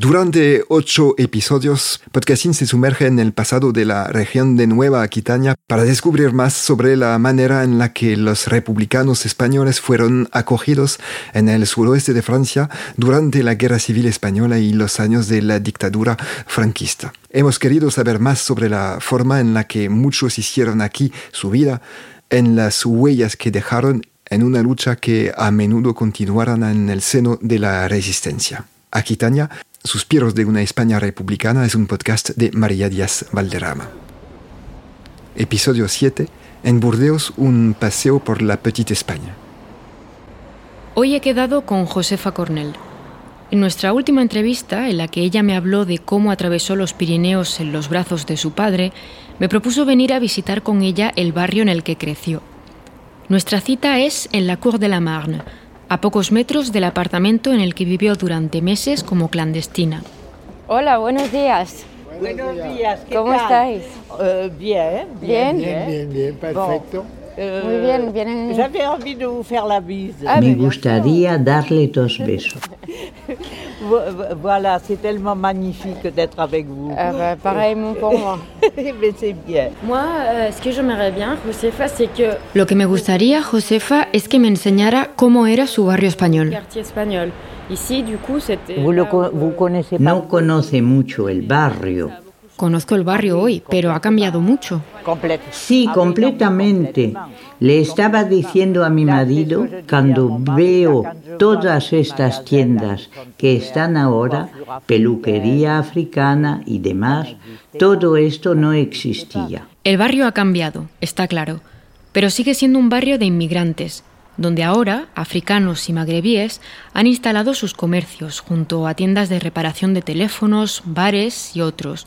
Durante ocho episodios, Podcasting se sumerge en el pasado de la región de Nueva Aquitania para descubrir más sobre la manera en la que los republicanos españoles fueron acogidos en el suroeste de Francia durante la Guerra Civil Española y los años de la dictadura franquista. Hemos querido saber más sobre la forma en la que muchos hicieron aquí su vida, en las huellas que dejaron en una lucha que a menudo continuaron en el seno de la resistencia. Aquitania Suspiros de una España republicana es un podcast de María Díaz Valderrama. Episodio 7. En Burdeos, un paseo por la Petite España. Hoy he quedado con Josefa Cornell. En nuestra última entrevista, en la que ella me habló de cómo atravesó los Pirineos en los brazos de su padre, me propuso venir a visitar con ella el barrio en el que creció. Nuestra cita es en la Cour de la Marne, a pocos metros del apartamento en el que vivió durante meses como clandestina. Hola, buenos días. Buenos días, ¿qué ¿Cómo tal? estáis? Euh, bien, bien, Bien. bien, bien, perfecto. Muy bien, vienen... J'avais envie de vous faire la bise. Ah, Me gustaría darle dos besos. Vo- vo- Voilà, c'est tellement magnifique d'être avec vous. Ah bah, pareillement pour moi. Mais c'est bien. Moi, euh, ce que j'aimerais bien, Josefa, c'est que Lo que me gustaría, Josefa, es que me enseñara cómo era su barrio español. quartier espagnol. Ici, du coup, c'était. Vous, le où- vous connaissez pas? No conoce mucho el barrio. Conozco el barrio hoy, pero ha cambiado mucho. Sí, completamente. Le estaba diciendo a mi marido, cuando veo todas estas tiendas que están ahora, peluquería africana y demás, todo esto no existía. El barrio ha cambiado, está claro, pero sigue siendo un barrio de inmigrantes, donde ahora africanos y magrebíes han instalado sus comercios junto a tiendas de reparación de teléfonos, bares y otros.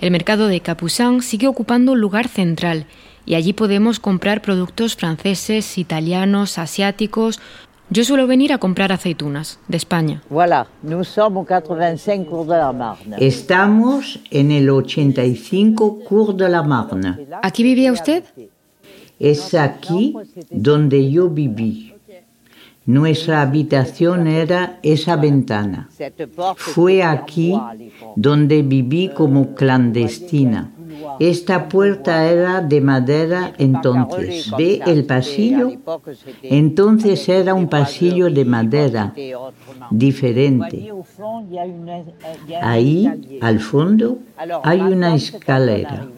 El mercado de Capucin sigue ocupando un lugar central y allí podemos comprar productos franceses, italianos, asiáticos. Yo suelo venir a comprar aceitunas, de España. Voilà, nous sommes au 85 cours de la Marne. Estamos en el 85 Cours de la Marne. ¿Aquí vivía usted? Es aquí donde yo viví. Nuestra habitación era esa ventana. Fue aquí donde viví como clandestina. Esta puerta era de madera entonces. ¿Ve el pasillo? Entonces era un pasillo de madera diferente. Ahí, al fondo, hay una escalera.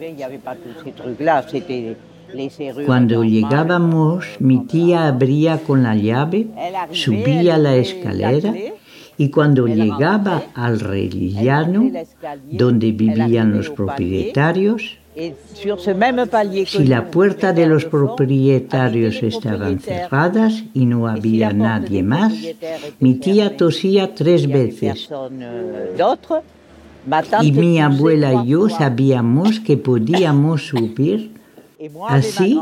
Cuando llegábamos, mi tía abría con la llave, subía la escalera y cuando llegaba al rellano, donde vivían los propietarios, si la puerta de los propietarios estaban cerradas y no había nadie más, mi tía tosía tres veces. Y mi abuela y yo sabíamos que podíamos subir Así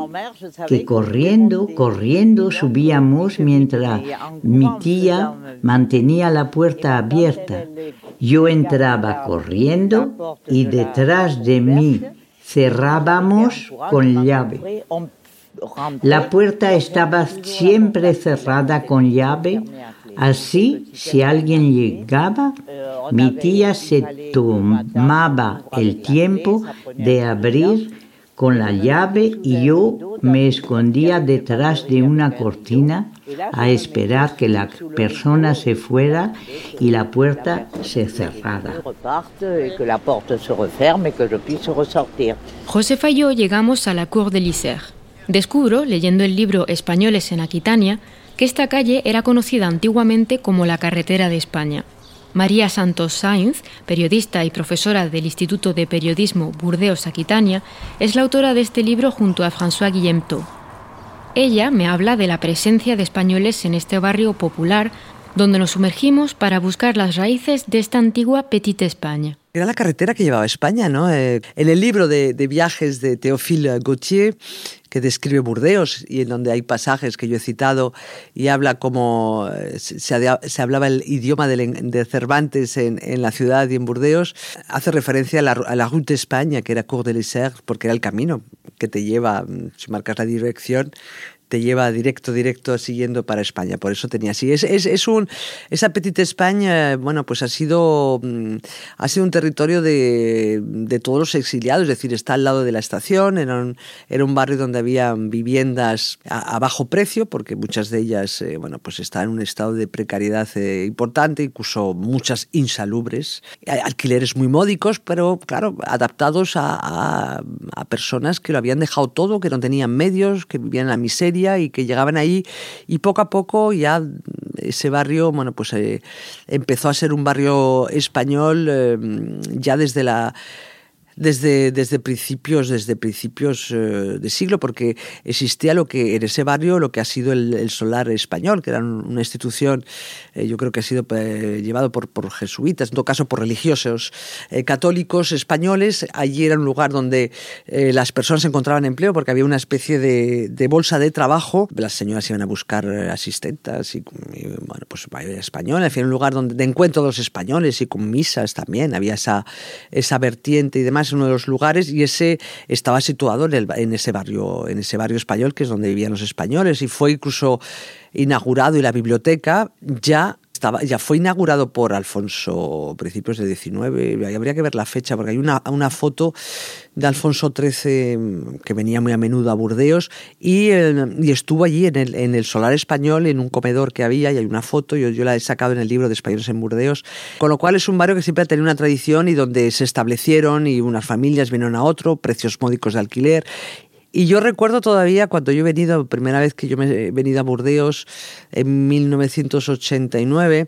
que corriendo, corriendo subíamos mientras mi tía mantenía la puerta abierta. Yo entraba corriendo y detrás de mí cerrábamos con llave. La puerta estaba siempre cerrada con llave, así si alguien llegaba, mi tía se tomaba el tiempo de abrir con la llave y yo me escondía detrás de una cortina a esperar que la persona se fuera y la puerta se cerrara. Josefa y yo llegamos a la Cour de l'Isère. Descubro, leyendo el libro Españoles en Aquitania, que esta calle era conocida antiguamente como la carretera de España. María Santos Sainz, periodista y profesora del Instituto de Periodismo Burdeos Aquitania, es la autora de este libro junto a François Guillemtot. Ella me habla de la presencia de españoles en este barrio popular donde nos sumergimos para buscar las raíces de esta antigua Petite España. Era la carretera que llevaba España, ¿no? Eh, en el libro de, viajes de Théophile Gautier, que describe Burdeos y en donde hay pasajes que yo he citado y habla como eh, se, hablaba el idioma de, Cervantes en, la ciudad y en Burdeos, hace referencia a la, a la Route España, que era Cour de l'Isère, porque era el camino que te lleva, mm, si marcas la dirección, te lleva directo, directo siguiendo para España. Por eso tenía así. Es, es, es un, esa Petite España, bueno, pues ha sido, mm, ha sido un territorio de, de, todos los exiliados, es decir, está al lado de la estación, era un, era un barrio donde había viviendas a, bajo precio, porque muchas de ellas, eh, bueno, pues están en un estado de precariedad eh, importante, incluso muchas insalubres, alquileres muy módicos, pero claro, adaptados a, a, a personas que lo habían dejado todo, que no tenían medios, que vivían en la miseria y que llegaban ahí. Y poco a poco ya ese barrio, bueno, pues eh, empezó a ser un barrio español eh, ya desde la desde, desde principios, desde principios eh, de siglo, porque existía lo que en ese barrio lo que ha sido el, solar español, que era una institución, eh, yo creo que ha sido eh, llevado por, por, jesuitas, en todo caso por religiosos católicos españoles. Allí era un lugar donde las personas encontraban empleo porque había una especie de, de, bolsa de trabajo. Las señoras iban a buscar asistentas y, bueno, pues española, en un lugar donde, de encuentro de los españoles y con misas también. Había esa, esa vertiente y demás uno de los lugares y ese estaba situado en, en, ese barrio, en ese barrio español que es donde vivían los españoles. Y fue incluso inaugurado y la biblioteca ya ya fue inaugurado por Alfonso principios de 19, habría que ver la fecha porque hay una, una foto de Alfonso XIII que venía muy a menudo a Burdeos y, eh, y estuvo allí en el, en el, solar español, en un comedor que había y hay una foto, yo, yo la he sacado en el libro de Españoles en Burdeos, con lo cual es un barrio que siempre ha tenido una tradición y donde se establecieron y unas familias vinieron a otro, precios módicos de alquiler y yo recuerdo todavía cuando yo he venido, primera vez que yo he venido a Burdeos en 1989,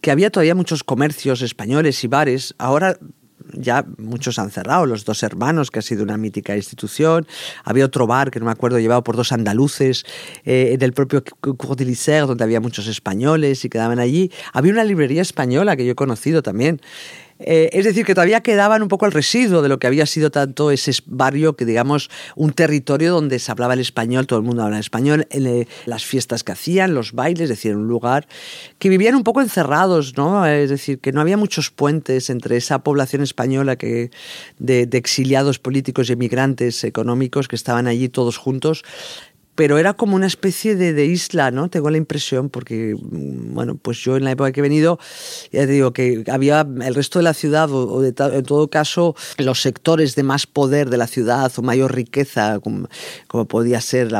que había todavía muchos comercios españoles y bares. Ahora ya muchos han cerrado, los dos hermanos, que ha sido una mítica institución. Había otro bar que no me acuerdo, llevado por dos andaluces, eh, del propio Cour de donde había muchos españoles y quedaban allí. Había una librería española que yo he conocido también. Eh, es decir, que todavía quedaban un poco el residuo de lo que había sido tanto ese barrio, que digamos, un territorio donde se hablaba el español, todo el mundo hablaba español, eh, las fiestas que hacían, los bailes, es decir, un lugar que vivían un poco encerrados, ¿no? Es decir, que no había muchos puentes entre esa población española que, de, de exiliados políticos y emigrantes económicos que estaban allí todos juntos pero era como una especie de, isla, ¿no? Tengo la impresión, porque, mm, bueno, pues yo en la época que he venido, ya te digo que había el resto de la ciudad, o, de, en todo caso, los sectores de más poder de la ciudad o mayor riqueza, como, podía ser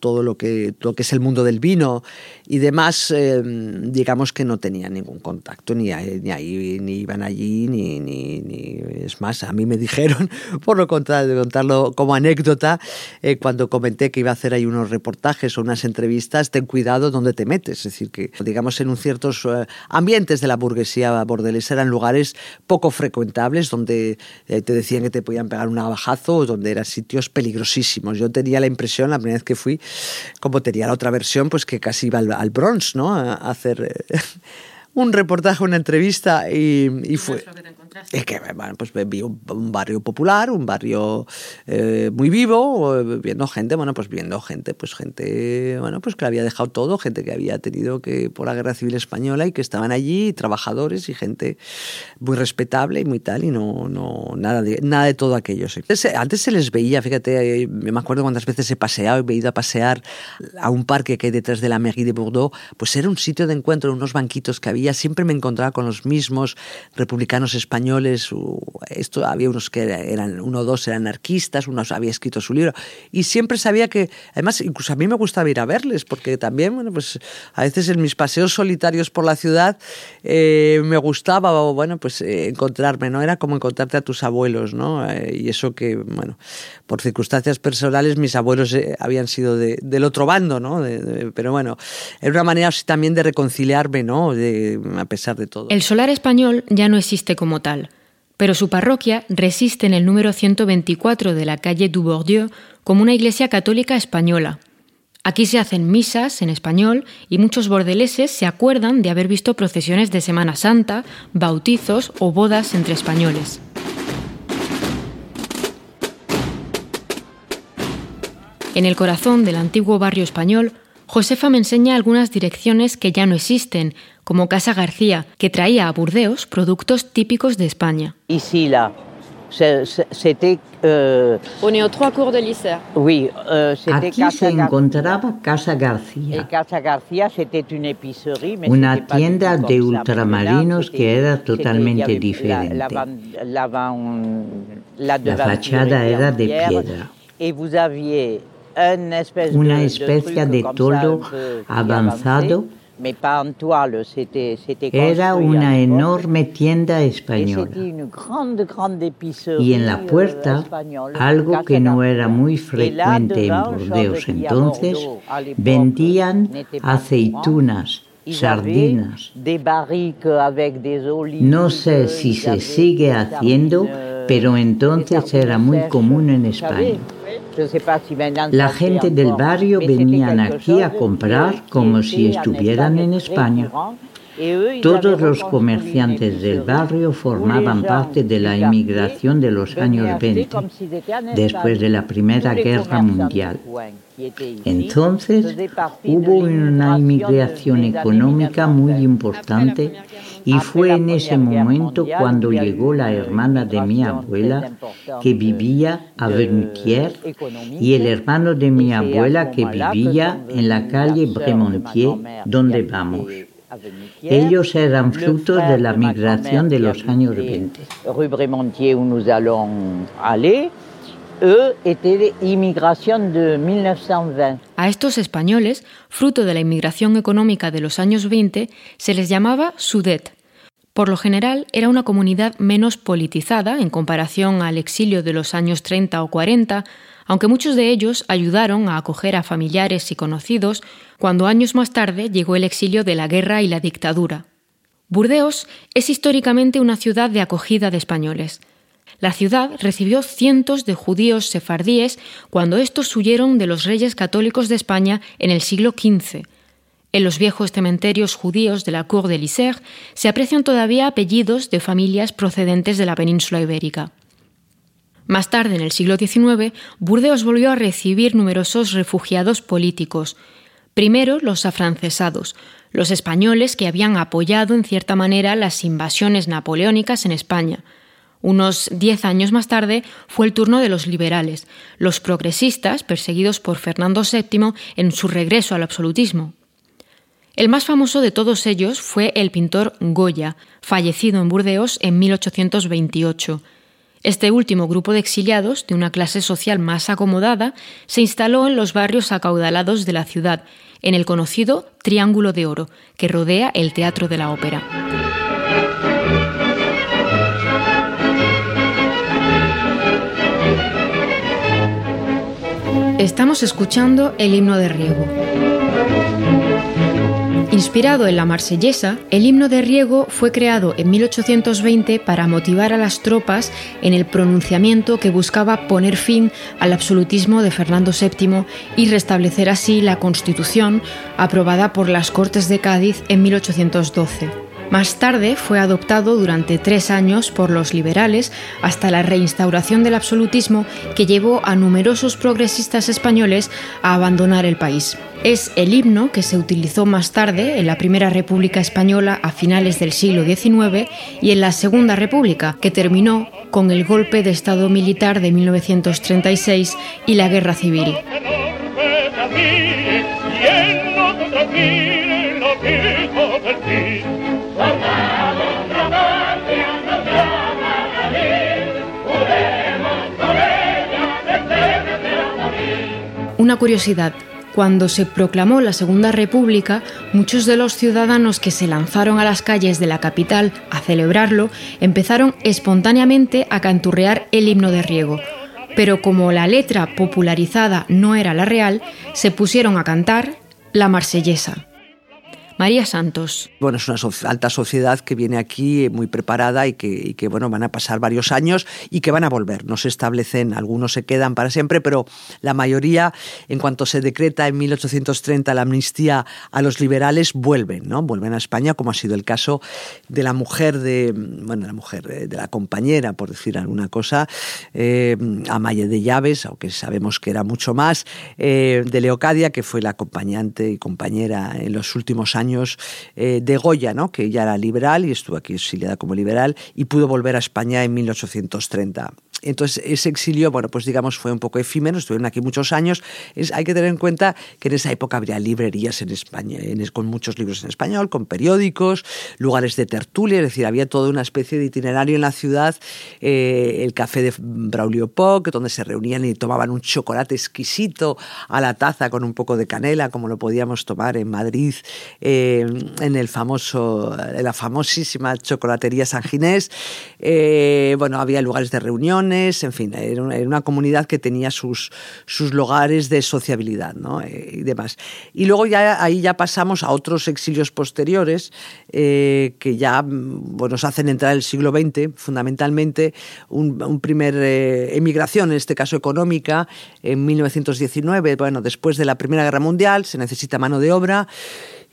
todo, lo que, lo que es el mundo del vino y demás, eh, digamos que no tenían ningún contacto, ni, ni, ahí, ni iban allí, ni, ni, ni, Es más, a mí me dijeron, por lo contrario, contarlo como anécdota, eh, cuando comenté que iba a hacer hay unos reportajes o unas entrevistas, ten cuidado donde te metes. Es decir, que digamos en un ciertos eh, ambientes de la burguesía bordelesa eran lugares poco frecuentables donde eh, te decían que te podían pegar un navajazo donde eran sitios peligrosísimos. Yo tenía la impresión, la primera vez que fui, como tenía la otra versión, pues que casi iba al, Bronx, ¿no? A hacer... Eh, un reportaje, una entrevista y, y fue... Es que, bueno, pues vi un, barrio popular, un barrio eh, muy vivo, viendo gente, bueno, pues viendo gente, pues gente, bueno, pues que había dejado todo, gente que había tenido que por la guerra civil española y que estaban allí, trabajadores y gente muy respetable y muy tal, y no, no, nada de, nada de todo aquello. Antes, se les veía, fíjate, me acuerdo cuántas veces he paseado, he ido a pasear a un parque que hay detrás de la Mairie de Bordeaux, pues era un sitio de encuentro, unos banquitos que había, siempre me encontraba con los mismos republicanos españoles españoles, esto había unos que eran, uno o dos eran anarquistas, uno había escrito su libro, y siempre sabía que, además, incluso a mí me gustaba ir a verles, porque también, bueno, pues a veces en mis paseos solitarios por la ciudad eh, me gustaba, bueno, pues eh, encontrarme, ¿no? Era como encontrarte a tus abuelos, ¿no? Eh, y eso que, bueno, por circunstancias personales mis abuelos habían sido del otro bando, ¿no? pero bueno, era una manera también de reconciliarme, ¿no? a pesar de todo. El solar español ya no existe como tal, pero su parroquia resiste en el número 124 de la calle du Bourdieu como una iglesia católica española. Aquí se hacen misas en español y muchos bordeleses se acuerdan de haber visto procesiones de Semana Santa, bautizos o bodas entre españoles. En el corazón del antiguo barrio español, Josefa me enseña algunas direcciones que ya no existen, como Casa García, que traía a Burdeos productos típicos de España. Ici, là, c'était... Euh, On est aux trois cours de. Oui, euh, Aquí se encontraba Casa García. Casa García c'était une épicerie, mais una tienda de ultramarinos que era totalmente diferente. La, la, la fachada era de piedra. Et vous aviez una especie de toldo avanzado. Era una enorme tienda española. Y en la puerta, algo que no era muy frecuente en Burdeos entonces, vendían aceitunas, sardinas. No sé si se sigue haciendo, pero entonces era muy común en España. La gente del barrio venían aquí a comprar como si estuvieran en España. Todos los comerciantes del barrio formaban parte de la inmigración de los años 20, después de la Primera Guerra Mundial. Entonces hubo una inmigración económica muy importante y fue en ese momento cuando llegó la hermana de mi abuela que vivía a Vernutier y el hermano de mi abuela que vivía en la calle Bremontier donde vamos. Ellos eran frutos de la migración de los años 20. Rue Bremontier, où nous allons aller, 1920. A estos españoles, fruto de la inmigración económica de los años 20, se les llamaba Sudet. Por lo general, era una comunidad menos politizada en comparación al exilio de los años 30 o 40, aunque muchos de ellos ayudaron a acoger a familiares y conocidos cuando años más tarde llegó el exilio de la guerra y la dictadura. Burdeos es históricamente una ciudad de acogida de españoles. La ciudad recibió cientos de judíos sefardíes cuando estos huyeron de los reyes católicos de España en el siglo XV. En los viejos cementerios judíos de la Cour de l'Isère se aprecian todavía apellidos de familias procedentes de la península ibérica. Más tarde, en el siglo XIX, Burdeos volvió a recibir numerosos refugiados políticos. Primero los afrancesados, los españoles que habían apoyado en cierta manera las invasiones napoleónicas en España. Unos diez años más tarde fue el turno de los liberales, los progresistas perseguidos por Fernando VII en su regreso al absolutismo. El más famoso de todos ellos fue el pintor Goya, fallecido en Burdeos en 1828. Este último grupo de exiliados, de una clase social más acomodada, se instaló en los barrios acaudalados de la ciudad, en el conocido Triángulo de Oro, que rodea el Teatro de la Ópera. Estamos escuchando el himno de Riego. Inspirado en la marsellesa, el himno de Riego fue creado en 1820 para motivar a las tropas en el pronunciamiento que buscaba poner fin al absolutismo de Fernando VII y restablecer así la Constitución aprobada por las Cortes de Cádiz en 1812. Más tarde fue adoptado durante tres años por los liberales hasta la reinstauración del absolutismo que llevó a numerosos progresistas españoles a abandonar el país. Es el himno que se utilizó más tarde en la Primera República Española a finales del siglo XIX y en la Segunda República, que terminó con el golpe de Estado militar de 1936 y la Guerra Civil. Una curiosidad, cuando se proclamó la Segunda República, muchos de los ciudadanos que se lanzaron a las calles de la capital a celebrarlo empezaron espontáneamente a canturrear el himno de Riego. Pero como la letra popularizada no era la real, se pusieron a cantar la marsellesa. María Santos. Bueno, es una alta sociedad que viene aquí muy preparada y que, bueno, van a pasar varios años y que van a volver. No se establecen, algunos se quedan para siempre, pero la mayoría, en cuanto se decreta en 1830 la amnistía a los liberales, vuelven, ¿no? Vuelven a España, como ha sido el caso de la mujer de, bueno, la mujer, eh, de la compañera, por decir alguna cosa, eh, Amaya de Llaves, aunque sabemos que era mucho más, eh, de Leocadia, que fue la acompañante y compañera en los últimos años eh, de Goya, ¿no? que ya era liberal y estuvo aquí exiliada como liberal y pudo volver a España en 1830. Entonces, ese exilio, bueno, pues digamos, fue un poco efímero, estuvieron aquí muchos años. Hay que tener en cuenta que en esa época habría librerías en España, con muchos libros en español, con periódicos, lugares de tertulia, es decir, había toda una especie de itinerario en la ciudad, eh, el café de Braulio Poc, donde se reunían y tomaban un chocolate exquisito a la taza con un poco de canela, como lo podíamos tomar en Madrid, eh, en el famoso, en la famosísima chocolatería San Ginés. Eh, bueno, había lugares de reuniones, en fin, era una, comunidad que tenía sus, sus lugares de sociabilidad ¿no? Eh, y demás. Y luego ya ahí ya pasamos a otros exilios posteriores eh, que ya mm, bueno, nos hacen entrar el siglo XX, fundamentalmente un, primer eh, emigración, en este caso económica, en 1919, bueno, después de la Primera Guerra Mundial, se necesita mano de obra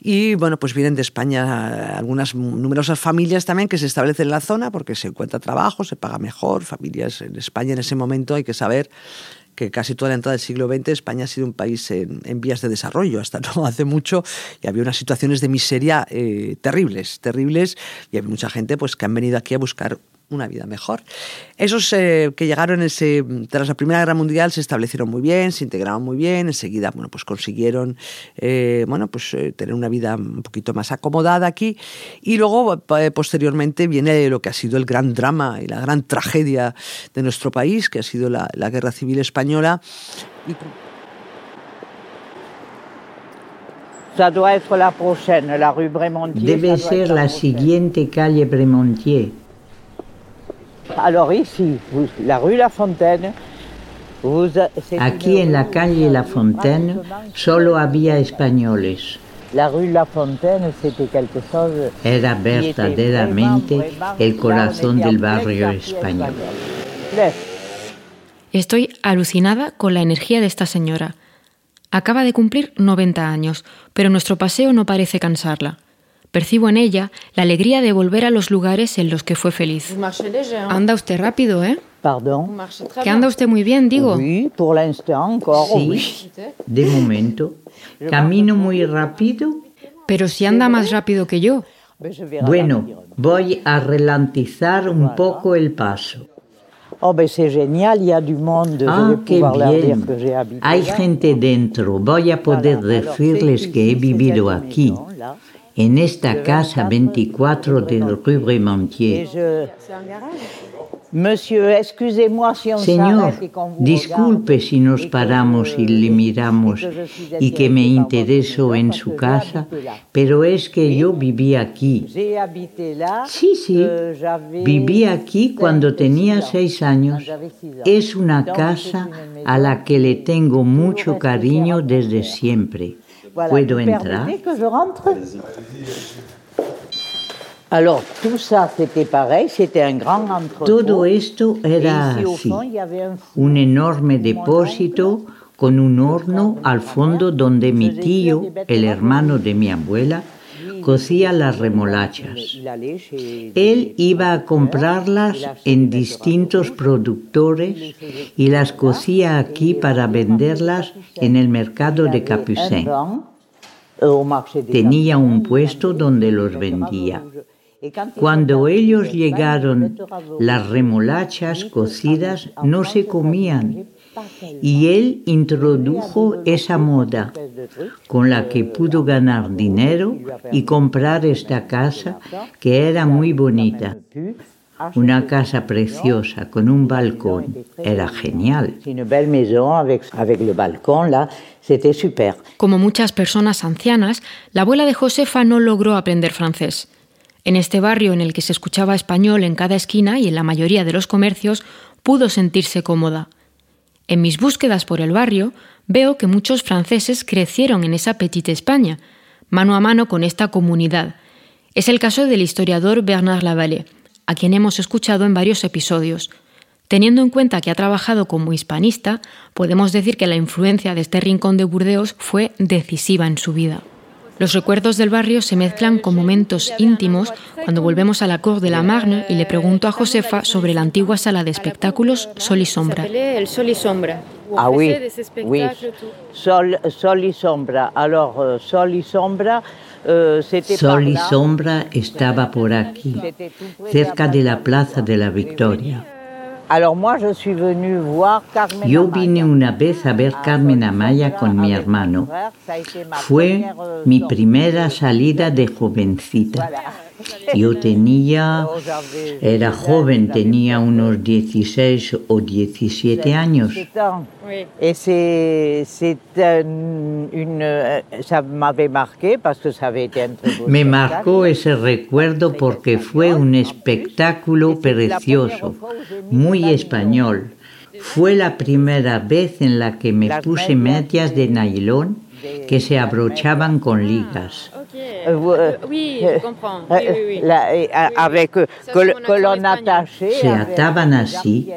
y bueno, pues vienen de España algunas numerosas familias también que se establecen en la zona porque se encuentra trabajo, se paga mejor. Familias en España en ese momento hay que saber que casi toda la entrada del siglo XX España ha sido un país en, vías de desarrollo, hasta no hace mucho, y había unas situaciones de miseria eh, terribles, terribles, y hay mucha gente pues, que han venido aquí a buscar una vida mejor. Esos eh, que llegaron ese, tras la Primera Guerra Mundial se establecieron muy bien, se integraron muy bien, enseguida bueno, pues consiguieron eh, bueno, pues, eh, tener una vida un poquito más acomodada aquí y luego posteriormente viene lo que ha sido el gran drama y la gran tragedia de nuestro país, que ha sido la, la Guerra Civil Española. Debe ser la siguiente calle Bremontier. Alors ici, la rue La Fontaine, Aquí en la calle La Fontaine solo había españoles. La rue La Fontaine, quelque chose Era verdaderamente el corazón del barrio español. Estoy alucinada con la energía de esta señora. Acaba de cumplir 90 años, pero nuestro paseo no parece cansarla. Percibo en ella la alegría de volver a los lugares en los que fue feliz. Anda usted rápido, ¿eh? Pardon. Que anda usted muy bien, digo. Sí, por sí, de momento. Camino muy rápido. Pero si anda más rápido que yo. Bueno, voy a ralentizar un poco el paso. Oh, ben c'est génial, il y a du monde. Ah, qué bien. Hay gente dentro. Voy a poder decirles que he vivido aquí en esta casa 24 de Rue Bremontier. Señor, disculpe si nos paramos y le miramos y que me intereso en su casa, pero es que yo viví aquí. Sí, sí, viví aquí cuando tenía seis años. Es una casa a la que le tengo mucho cariño desde siempre. ¿Puedo entrar? Todo esto era así, un enorme depósito con un horno al fondo donde mi tío, el hermano de mi abuela, cocía las remolachas. Él iba a comprarlas en distintos productores y las cocía aquí para venderlas en el mercado de Capucin. Tenía un puesto donde los vendía. Cuando ellos llegaron, las remolachas cocidas no se comían y él introdujo esa moda con la que pudo ganar dinero y comprar esta casa que era muy bonita. Una casa preciosa con un balcón. Era genial. Como muchas personas ancianas, la abuela de Josefa no logró aprender francés. En este barrio en el que se escuchaba español en cada esquina y en la mayoría de los comercios, pudo sentirse cómoda. En mis búsquedas por el barrio, veo que muchos franceses crecieron en esa petite España, mano a mano con esta comunidad. Es el caso del historiador Bernard Lavalle, a quien hemos escuchado en varios episodios. Teniendo en cuenta que ha trabajado como hispanista, podemos decir que la influencia de este rincón de Burdeos fue decisiva en su vida. Los recuerdos del barrio se mezclan con momentos íntimos cuando volvemos a la Cour de la Marne y le pregunto a Josefa sobre la antigua sala de espectáculos Sol y Sombra. El Sol y Sombra. Ah oui, oui. Sol, sol y sombra. Alors, euh, sol y sombra, euh, Sol y. Sombra estaba por aquí, cerca de la Plaza de la Victoria. Yo vine una vez a ver Carmen Amaya con mi hermano. Fue mi primera salida de jovencita. Yo tenía, era joven, tenía unos 16 o 17 años. Beau Me marcó ese recuerdo porque fue un espectáculo precioso, muy español. Fue la primera vez en la que me puse medias de nylon que se abrochaban con ligas. Euh, vous, euh, oui, euh, je comprends. euh, Oui, oui, oui. la- euh, avec euh, Ça, que, l'on attachait. Se des así,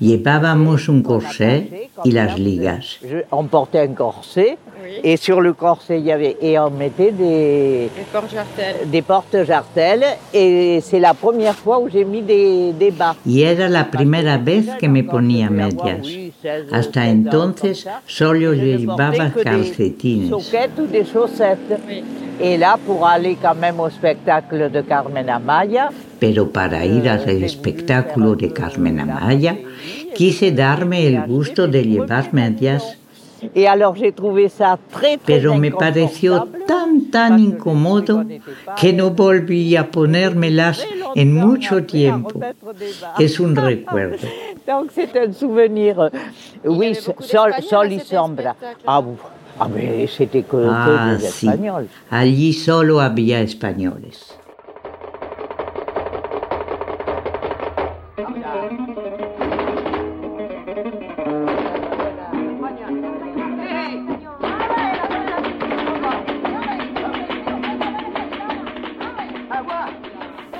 llevábamos un corsé y las ligas. Je- on portait un corset Oui. et sur le corset il y avait et on mettait des Les portes jartelles. des portes jartelles et c'est la première fois où j'ai mis des, des bas. Y era la primera vez que me ponía medias. Hasta entonces solo llevaba calcetines. Soquettes ou des chaussettes. Oui. Et là, pour aller quand même au spectacle de Carmen Amaya, Pero para ir al espectáculo de Carmen Amaya, quise darme el gusto de llevar medias, et alors j'ai trouvé ça très très pero me pareció tan tan incómodo que no volví a ponérmelas en mucho tiempo. Es un recuerdo. Donc c'est un souvenir. Oui, sol, sol y sombra. Ah, ah c'était que, Ah, sí. Allí solo había españoles.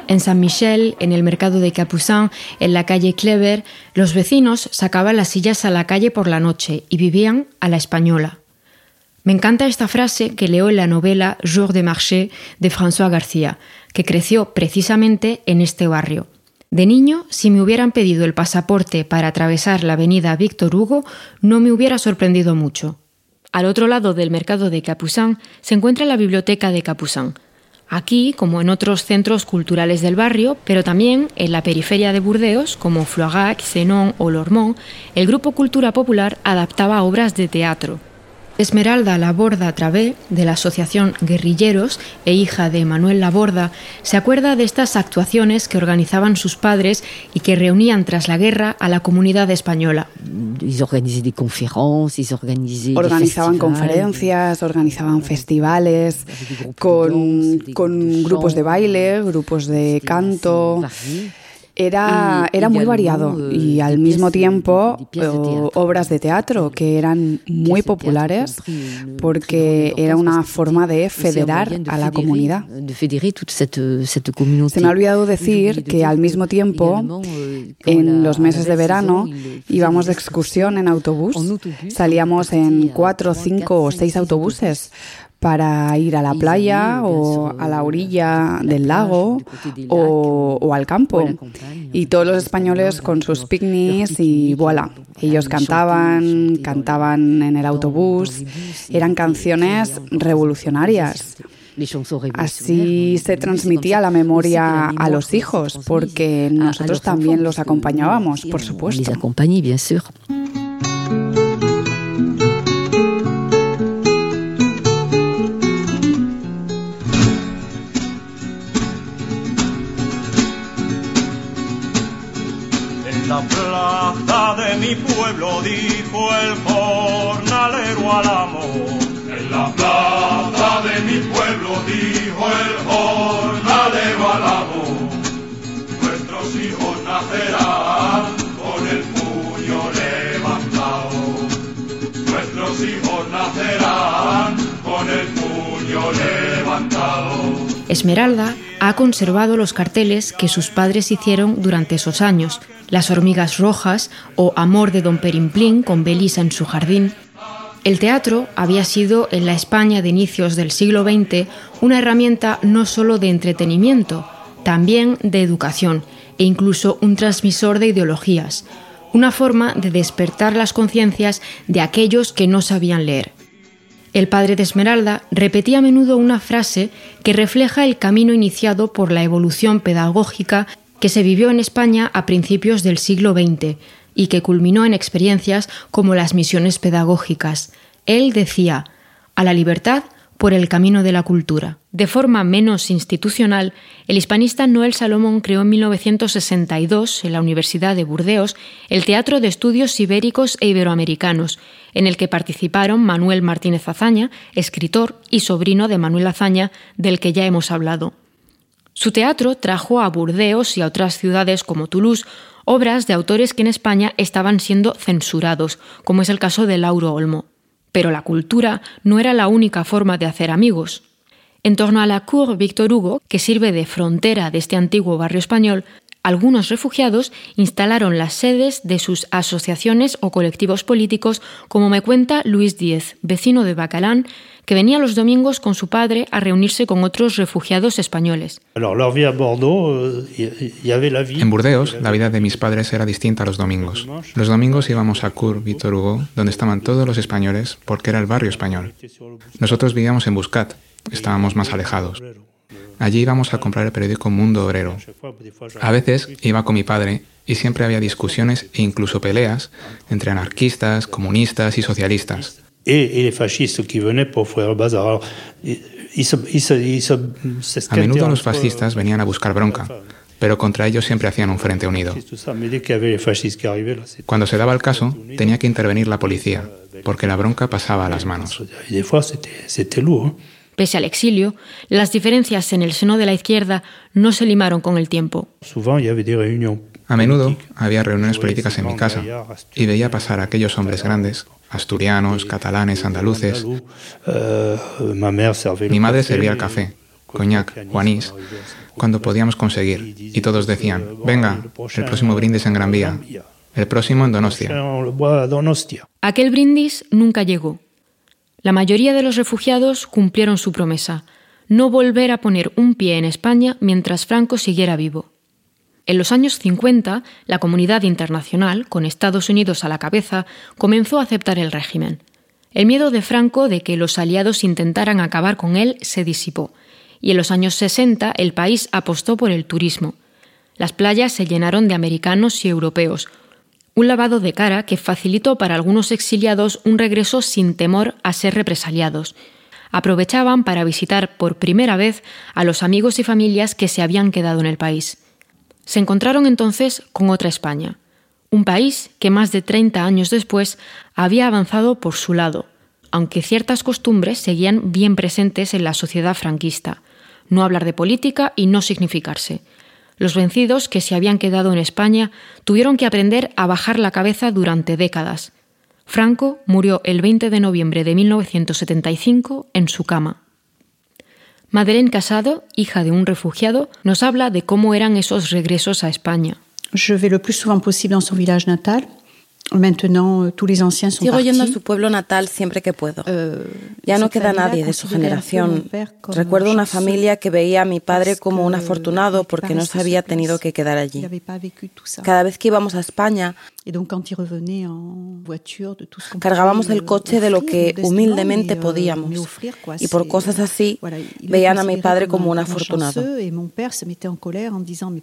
En San Michel, en el mercado de Capucin, en la calle Clever, los vecinos sacaban las sillas a la calle por la noche y vivían a la española. Me encanta esta frase que leo en la novela Jour de Marché de François García, que creció precisamente en este barrio. De niño, si me hubieran pedido el pasaporte para atravesar la avenida Víctor Hugo, no me hubiera sorprendido mucho. Al otro lado del mercado de Capucin se encuentra la biblioteca de Capucin. Aquí, como en otros centros culturales del barrio, pero también en la periferia de Burdeos, como Floirac, Zenon o Lormont, el grupo Cultura Popular adaptaba obras de teatro. Esmeralda Laborda Travé, de la Asociación Guerrilleros e hija de Manuel Laborda, se acuerda de estas actuaciones que organizaban sus padres y que reunían tras la guerra a la comunidad española. Organizaban conferencias, organizaban festivales con, con grupos de baile, grupos de canto. Era, era muy variado y al mismo tiempo eh, obras de teatro que eran muy populares porque era una forma de federar a la comunidad. Communauté. Se me ha olvidado decir que al mismo tiempo, en los meses de verano, íbamos de excursión en autobús. Salíamos en cuatro, cinco o seis autobuses para ir a la playa o a la orilla del lago o, o al campo. Y todos los españoles con sus picnics y voilà. Ellos cantaban, cantaban en el autobús. Eran canciones revolucionarias. Así se transmitía la memoria a los hijos, porque nosotros también los acompañábamos, por supuesto. Accompagnait, bien sûr. jornalero al amor. En la plaza de mi pueblo dijo el jornalero al amor. Nuestros hijos nacerán con el puño levantado. Nuestros hijos nacerán con el puño levantado. Esmeralda ha conservado los carteles que sus padres hicieron durante esos años, Las hormigas rojas o Amor de Don Perimplín con Belisa en su jardín. El teatro había sido en la España de inicios del siglo XX una herramienta no solo de entretenimiento, también de educación e incluso un transmisor de ideologías, una forma de despertar las conciencias de aquellos que no sabían leer. El padre de Esmeralda repetía a menudo una frase que refleja el camino iniciado por la evolución pedagógica que se vivió en España a principios del siglo XX y que culminó en experiencias como las misiones pedagógicas. Él decía, a la libertad por el camino de la cultura. De forma menos institucional, el hispanista Noel Salomón creó en 1962, en la Universidad de Burdeos, el Teatro de Estudios Ibéricos e Iberoamericanos, en el que participaron Manuel Martínez Azaña, escritor y sobrino de Manuel Azaña, del que ya hemos hablado. Su teatro trajo a Burdeos y a otras ciudades como Toulouse obras de autores que en España estaban siendo censurados, como es el caso de Lauro Olmo. Pero la cultura no era la única forma de hacer amigos. En torno a la Cour Victor Hugo, que sirve de frontera de este antiguo barrio español, algunos refugiados instalaron las sedes de sus asociaciones o colectivos políticos, como me cuenta Luis Díez, vecino de Bacalán, que venía los domingos con su padre a reunirse con otros refugiados españoles. Euh, en Burdeos, la vida de mis padres era distinta a los domingos. Los domingos íbamos a Cour Victor Hugo, donde estaban todos los españoles, porque era el barrio español. Nosotros vivíamos en Buscat, estábamos más alejados. Allí íbamos a comprar el periódico Mundo Obrero. A veces iba con mi padre y siempre había discusiones e incluso peleas entre anarquistas, comunistas y socialistas. A menudo los fascistas venían a buscar bronca, pero contra ellos siempre hacían un frente unido. Cuando se daba el caso, tenía que intervenir la policía, porque la bronca pasaba a las manos. Pese al exilio, las diferencias en el seno de la izquierda no se limaron con el tiempo. A menudo había reuniones políticas en mi casa y veía pasar a aquellos hombres grandes, asturianos, catalanes, andaluces. Mi madre servía el café, coñac o anís, cuando podíamos conseguir, y todos decían, venga, el próximo brindis en Gran Vía, el próximo en Donostia. Aquel brindis nunca llegó. La mayoría de los refugiados cumplieron su promesa, no volver a poner un pie en España mientras Franco siguiera vivo. En los años 50, la comunidad internacional, con Estados Unidos a la cabeza, comenzó a aceptar el régimen. El miedo de Franco de que los aliados intentaran acabar con él se disipó, y en los años 60 el país apostó por el turismo. Las playas se llenaron de americanos y europeos, un lavado de cara que facilitó para algunos exiliados un regreso sin temor a ser represaliados. Aprovechaban para visitar por primera vez a los amigos y familias que se habían quedado en el país. Se encontraron entonces con otra España, un país que más de 30 años después había avanzado por su lado, aunque ciertas costumbres seguían bien presentes en la sociedad franquista. No hablar de política y no significarse, los vencidos que se habían quedado en España tuvieron que aprender a bajar la cabeza durante décadas. Franco murió el 20 de noviembre de 1975 en su cama. Madeleine Casado, hija de un refugiado, nos habla de cómo eran esos regresos a España. Je vais le plus souvent dans son village natal. Sigo yendo a su pueblo natal siempre que puedo. Euh, ya no queda nadie de su generación. Recuerdo una familia que veía a mi padre como un afortunado porque no se había tenido que quedar allí. Cada vez que íbamos a España, cargábamos el coche de lo que humildemente euh, podíamos. Y por cosas así, veían a mi padre como un afortunado.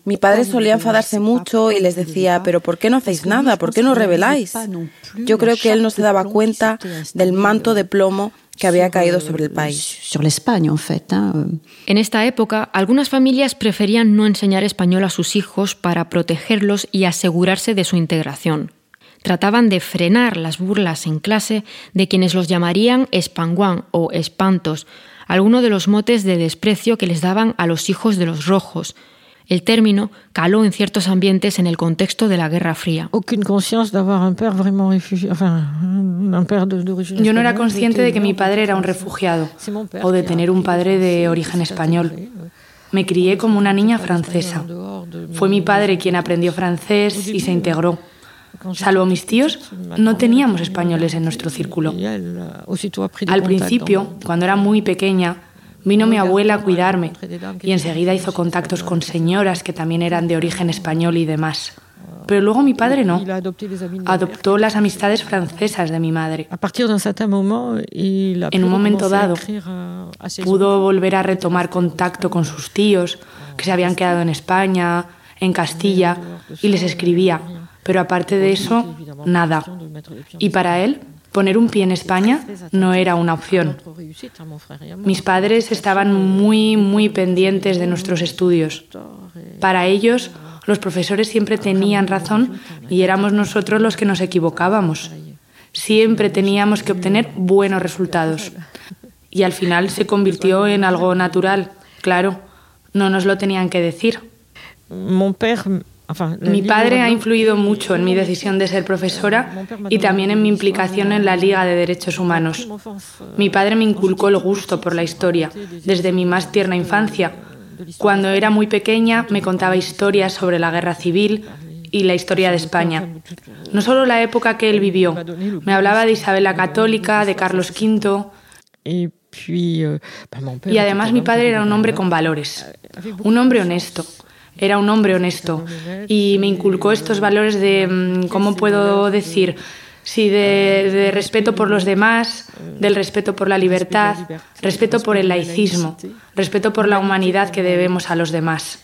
Mi padre solía enfadarse mucho y les decía, pero ¿por qué no hacéis nada? ¿Por qué no reveláis? Yo creo que él no se daba cuenta del manto de plomo que había caído sobre el país. En esta época, algunas familias preferían no enseñar español a sus hijos para protegerlos y asegurarse de su integración. trataban de frenar las burlas en clase de quienes los llamarían espanguán o espantos, alguno de los motes de desprecio que les daban a los hijos de los rojos. El término caló en ciertos ambientes en el contexto de la Guerra Fría. Yo no era consciente de que mi padre era un refugiado o de tener un padre de origen español. Me crié como una niña francesa. Fue mi padre quien aprendió francés y se integró. Salvo mis tíos, no teníamos españoles en nuestro círculo. Al principio, cuando era muy pequeña, vino mi abuela a cuidarme y enseguida hizo contactos con señoras que también eran de origen español y demás. Pero luego mi padre no. Adoptó las amistades francesas de mi madre. En un momento dado, pudo volver a retomar contacto con sus tíos, que se habían quedado en España, en Castilla, y les escribía. Pero aparte de eso, nada. Y para él, poner un pie en España no era una opción. Mis padres estaban muy, muy pendientes de nuestros estudios. Para ellos, los profesores siempre tenían razón y éramos nosotros los que nos equivocábamos. Siempre teníamos que obtener buenos resultados. Y al final se convirtió en algo natural. Claro, no nos lo tenían que decir. Mi padre ha influido mucho en mi decisión de ser profesora y también en mi implicación en la Liga de Derechos Humanos. Mi padre me inculcó el gusto por la historia desde mi más tierna infancia. Cuando era muy pequeña me contaba historias sobre la guerra civil y la historia de España. No solo la época que él vivió, me hablaba de Isabel la Católica, de Carlos V. Y además mi padre era un hombre con valores, un hombre honesto era un hombre honesto y me inculcó estos valores de, mm, ¿cómo puedo decir? Sí, de, respeto por los demás, del respeto por la libertad, respeto por el laicismo, respeto por la humanidad que debemos a los demás.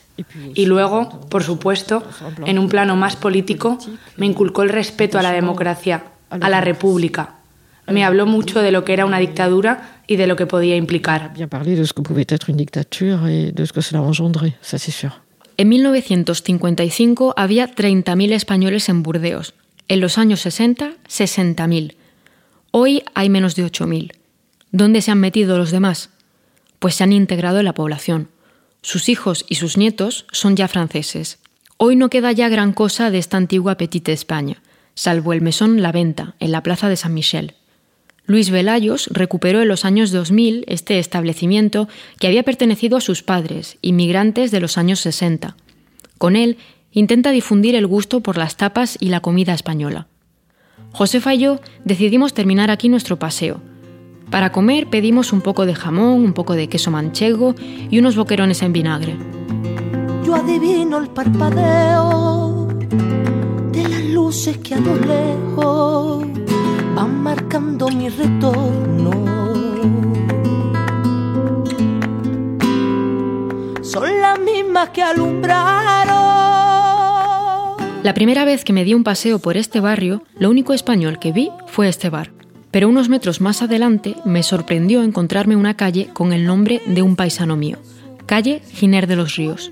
Y luego, por supuesto, en un plano más político, me inculcó el respeto a la democracia, a la república. Me habló mucho de lo que era una dictadura y de lo que podía implicar. En 1955 había 30.000 españoles en Burdeos. En los años 60, 60.000. Hoy hay menos de 8.000. ¿Dónde se han metido los demás? Pues se han integrado en la población. Sus hijos y sus nietos son ya franceses. Hoy no queda ya gran cosa de esta antigua Petite España, salvo el mesón La Venta, en la plaza de San Michel. Luis Velayos recuperó en los años 2000 este establecimiento que había pertenecido a sus padres, inmigrantes de los años 60. Con él intenta difundir el gusto por las tapas y la comida española. Josefa y yo decidimos terminar aquí nuestro paseo. Para comer pedimos un poco de jamón, un poco de queso manchego y unos boquerones en vinagre. Yo adivino el parpadeo de las luces que a lo mi retorno. Son las mismas que alumbraron. La primera vez que me di un paseo por este barrio, lo único español que vi fue este bar. Pero unos metros más adelante me sorprendió encontrarme una calle con el nombre de un paisano mío, calle Giner de los Ríos.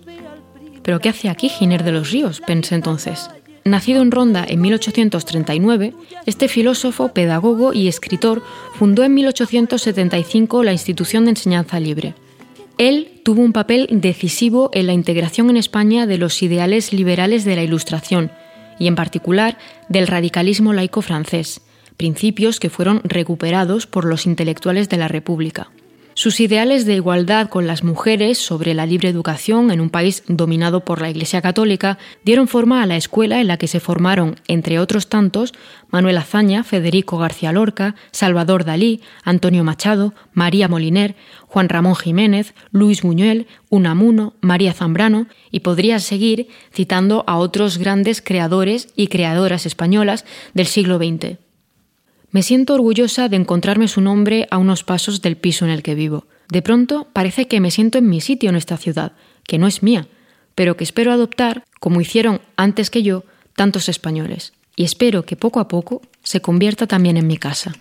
¿Pero qué hace aquí Giner de los Ríos? pensé entonces. Nacido en Ronda en 1839, este filósofo, pedagogo y escritor fundó en 1875 la institución de enseñanza libre. Él tuvo un papel decisivo en la integración en España de los ideales liberales de la Ilustración y en particular del radicalismo laico francés, principios que fueron recuperados por los intelectuales de la República. Sus ideales de igualdad con las mujeres sobre la libre educación en un país dominado por la Iglesia Católica dieron forma a la escuela en la que se formaron, entre otros tantos, Manuel Azaña, Federico García Lorca, Salvador Dalí, Antonio Machado, María Moliner, Juan Ramón Jiménez, Luis Buñuel, Unamuno, María Zambrano, y podría seguir citando a otros grandes creadores y creadoras españolas del siglo XX. Me siento orgullosa de encontrarme su nombre a unos pasos del piso en el que vivo. De pronto parece que me siento en mi sitio en esta ciudad, que no es mía, pero que espero adoptar, como hicieron antes que yo, tantos españoles. Y espero que poco a poco se convierta también en mi casa.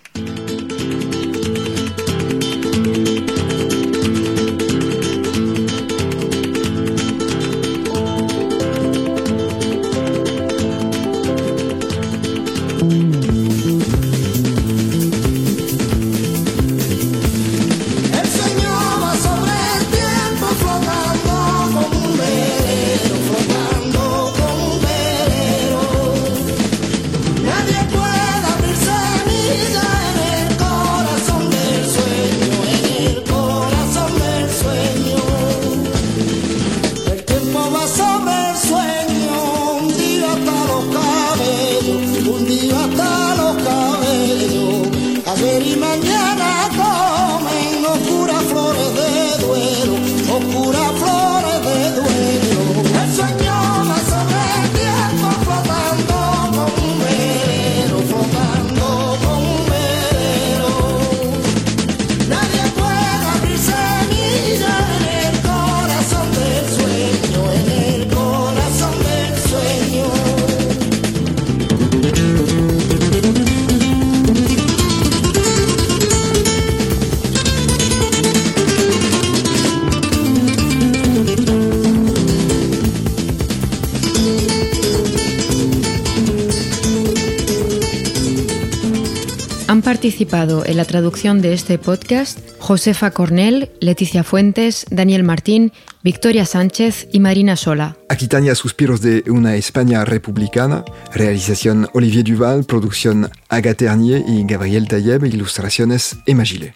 Participado en la traducción de este podcast Josefa Cornell, Leticia Fuentes, Daniel Martín, Victoria Sánchez y Marina Sola. Aquitania Suspiros de una España republicana, realización Olivier Duval, producción Agathe Ternier y Gabriel Tayeb, ilustraciones Emma Gillet.